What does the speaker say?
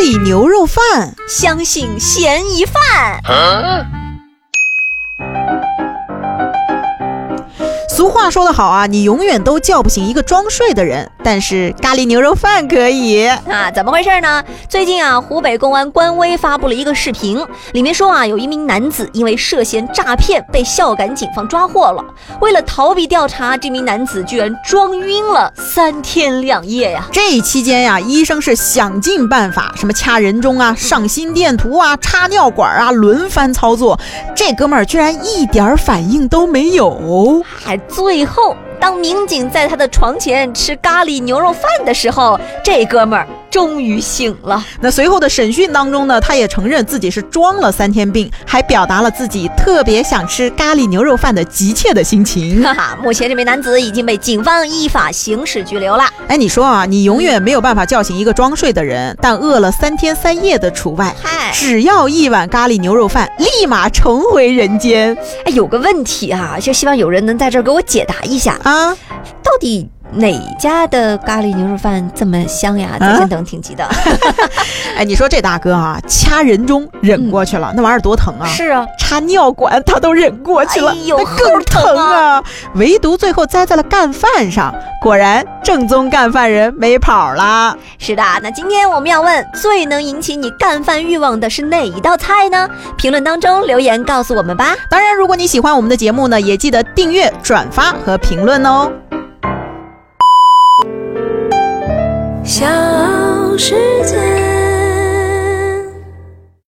喱牛肉饭，相信嫌疑犯。俗话说得好啊，你永远都叫不醒一个装睡的人，但是咖喱牛肉饭可以啊？怎么回事呢？最近啊，湖北公安官微发布了一个视频，里面说啊，有一名男子因为涉嫌诈骗被孝感警方抓获了。为了逃避调查，这名男子居然装晕了三天两夜呀！这期间呀，医生是想尽办法，什么掐人中啊、上心电图啊、插尿管啊，轮番操作，这哥们儿居然一点反应都没有，还。最后，当民警在他的床前吃咖喱牛肉饭的时候，这哥们儿。终于醒了。那随后的审讯当中呢，他也承认自己是装了三天病，还表达了自己特别想吃咖喱牛肉饭的急切的心情。哈哈，目前这名男子已经被警方依法刑事拘留了。哎，你说啊，你永远没有办法叫醒一个装睡的人，但饿了三天三夜的除外。嗨，只要一碗咖喱牛肉饭，立马重回人间。哎，有个问题啊，就希望有人能在这儿给我解答一下啊，到底。哪家的咖喱牛肉饭这么香呀？在线等挺急的。哎，你说这大哥啊，掐人中忍过去了，那玩意儿多疼啊！是啊，插尿管他都忍过去了，那更疼啊！唯独最后栽在了干饭上，果然正宗干饭人没跑了。是的，那今天我们要问，最能引起你干饭欲望的是哪一道菜呢？评论当中留言告诉我们吧。当然，如果你喜欢我们的节目呢，也记得订阅、转发和评论哦。是